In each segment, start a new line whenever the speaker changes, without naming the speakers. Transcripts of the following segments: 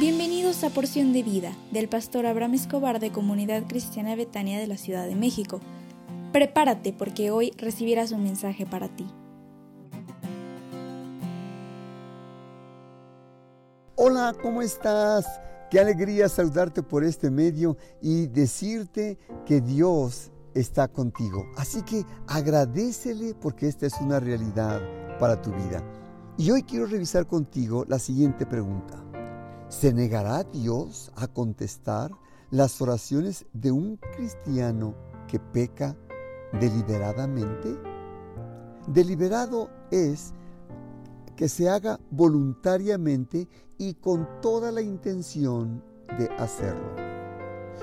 Bienvenidos a Porción de Vida del pastor Abraham Escobar de Comunidad Cristiana Betania de la Ciudad de México. Prepárate porque hoy recibirás un mensaje para ti.
Hola, ¿cómo estás? Qué alegría saludarte por este medio y decirte que Dios está contigo. Así que agradecele porque esta es una realidad para tu vida. Y hoy quiero revisar contigo la siguiente pregunta. ¿Se negará Dios a contestar las oraciones de un cristiano que peca deliberadamente? Deliberado es que se haga voluntariamente y con toda la intención de hacerlo.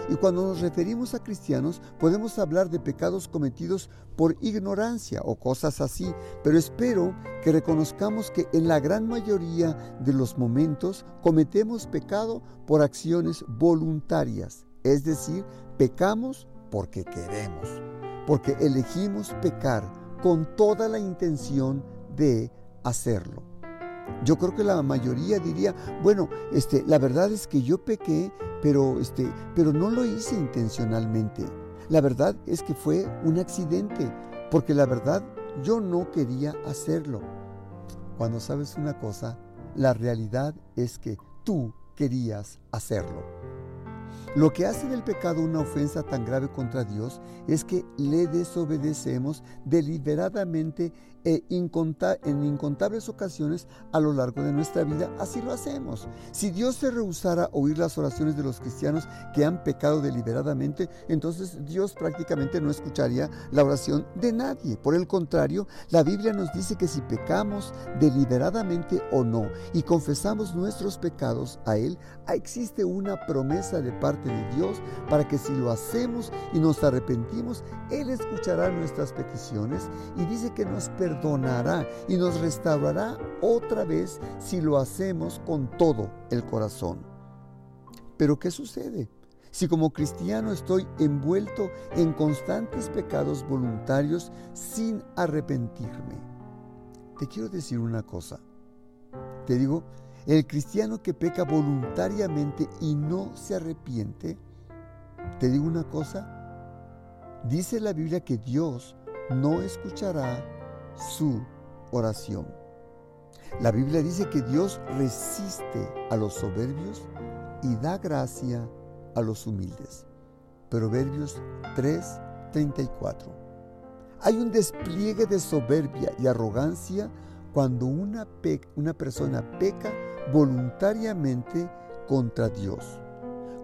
Y cuando nos referimos a cristianos, podemos hablar de pecados cometidos por ignorancia o cosas así, pero espero que reconozcamos que en la gran mayoría de los momentos cometemos pecado por acciones voluntarias, es decir, pecamos porque queremos, porque elegimos pecar con toda la intención de hacerlo. Yo creo que la mayoría diría, bueno, este, la verdad es que yo pequé, pero, este, pero no lo hice intencionalmente. La verdad es que fue un accidente, porque la verdad yo no quería hacerlo. Cuando sabes una cosa, la realidad es que tú querías hacerlo. Lo que hace del pecado una ofensa tan grave contra Dios es que le desobedecemos deliberadamente e en incontables ocasiones a lo largo de nuestra vida. Así lo hacemos. Si Dios se rehusara a oír las oraciones de los cristianos que han pecado deliberadamente, entonces Dios prácticamente no escucharía la oración de nadie. Por el contrario, la Biblia nos dice que si pecamos deliberadamente o no y confesamos nuestros pecados a Él, existe una promesa de parte de Dios para que si lo hacemos y nos arrepentimos, Él escuchará nuestras peticiones y dice que nos perdonará y nos restaurará otra vez si lo hacemos con todo el corazón. Pero ¿qué sucede? Si como cristiano estoy envuelto en constantes pecados voluntarios sin arrepentirme. Te quiero decir una cosa. Te digo, el cristiano que peca voluntariamente y no se arrepiente, te digo una cosa, dice la Biblia que Dios no escuchará su oración. La Biblia dice que Dios resiste a los soberbios y da gracia a los humildes. Proverbios 3:34. Hay un despliegue de soberbia y arrogancia cuando una, una persona peca voluntariamente contra Dios.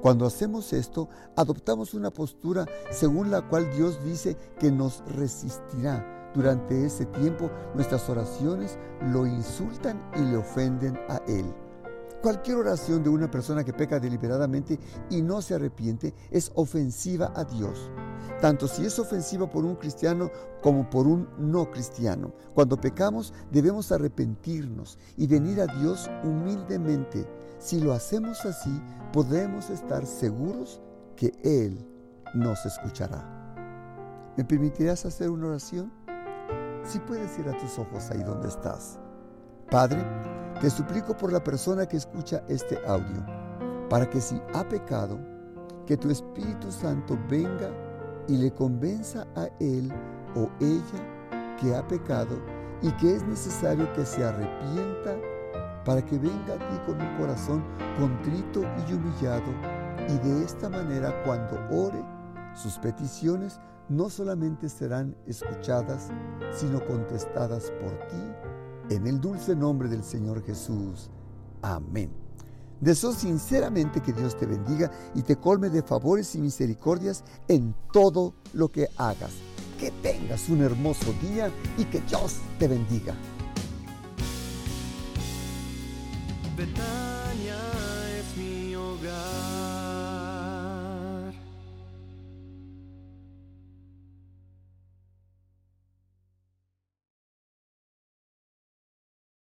Cuando hacemos esto, adoptamos una postura según la cual Dios dice que nos resistirá. Durante ese tiempo nuestras oraciones lo insultan y le ofenden a Él. Cualquier oración de una persona que peca deliberadamente y no se arrepiente es ofensiva a Dios tanto si es ofensiva por un cristiano como por un no cristiano. Cuando pecamos debemos arrepentirnos y venir a Dios humildemente. Si lo hacemos así, podremos estar seguros que Él nos escuchará. ¿Me permitirás hacer una oración? Si puedes ir a tus ojos ahí donde estás. Padre, te suplico por la persona que escucha este audio, para que si ha pecado, que tu Espíritu Santo venga y le convenza a él o ella que ha pecado y que es necesario que se arrepienta para que venga a ti con un corazón contrito y humillado y de esta manera cuando ore, sus peticiones no solamente serán escuchadas, sino contestadas por ti, en el dulce nombre del Señor Jesús. Amén. Deseo sinceramente que Dios te bendiga y te colme de favores y misericordias en todo lo que hagas. Que tengas un hermoso día y que Dios te bendiga.